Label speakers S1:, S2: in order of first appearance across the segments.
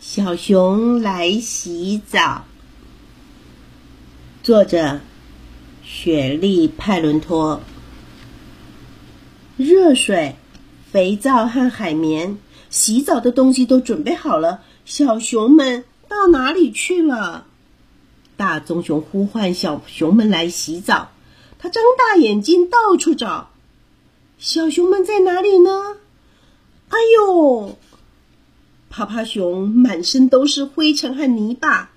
S1: 小熊来洗澡。作者：雪莉·派伦托。热水、肥皂和海绵，洗澡的东西都准备好了。小熊们到哪里去了？大棕熊呼唤小熊们来洗澡。它张大眼睛到处找，小熊们在哪里呢？趴趴熊满身都是灰尘和泥巴，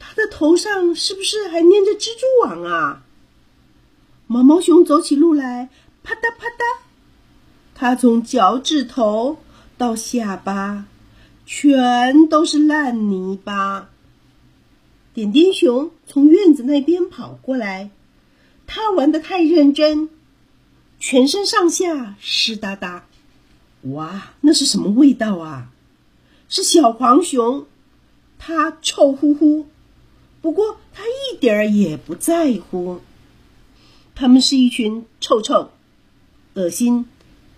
S1: 它的头上是不是还粘着蜘蛛网啊？毛毛熊走起路来啪嗒啪嗒，它从脚趾头到下巴全都是烂泥巴。点点熊从院子那边跑过来，它玩的太认真，全身上下湿哒哒。哇，那是什么味道啊？是小黄熊，它臭乎乎，不过它一点儿也不在乎。他们是一群臭臭、恶心、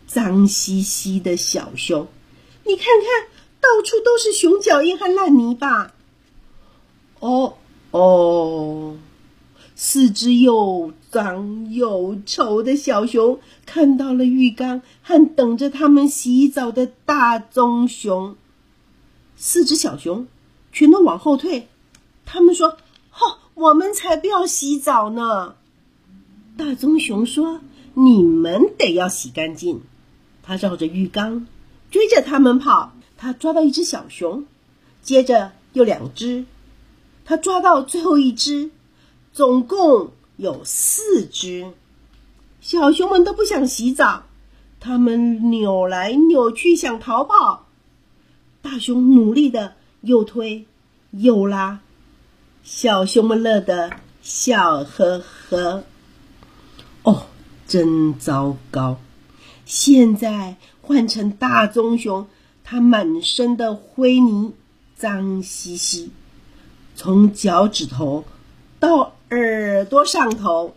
S1: 脏兮兮的小熊。你看看，到处都是熊脚印和烂泥巴。哦哦。四只又脏又丑的小熊看到了浴缸和等着他们洗澡的大棕熊。四只小熊全都往后退，他们说：“吼，我们才不要洗澡呢！”大棕熊说：“你们得要洗干净。”他绕着浴缸追着他们跑，他抓到一只小熊，接着又两只，他抓到最后一只。总共有四只小熊们都不想洗澡，它们扭来扭去想逃跑。大熊努力的又推又拉，小熊们乐得笑呵呵。哦，真糟糕！现在换成大棕熊，它满身的灰泥，脏兮兮，从脚趾头到。耳朵上头，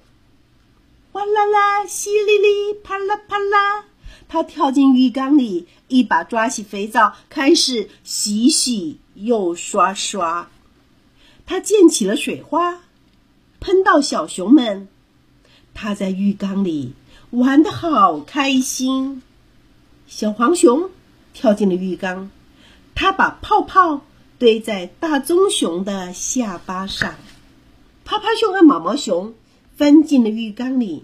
S1: 哗啦啦，淅沥沥，啪啦啪啦。他跳进浴缸里，一把抓起肥皂，开始洗洗又刷刷。他溅起了水花，喷到小熊们。他在浴缸里玩的好开心。小黄熊跳进了浴缸，他把泡泡堆在大棕熊的下巴上。趴趴熊和毛毛熊翻进了浴缸里，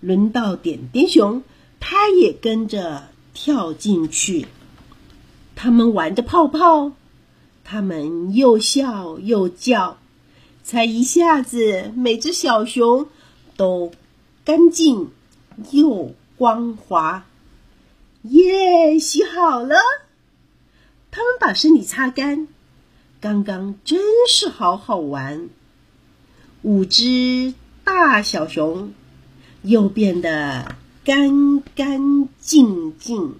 S1: 轮到点点熊，它也跟着跳进去。他们玩着泡泡，他们又笑又叫，才一下子，每只小熊都干净又光滑。耶，洗好了！他们把身体擦干，刚刚真是好好玩。五只大小熊又变得干干净净。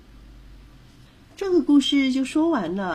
S1: 这个故事就说完了。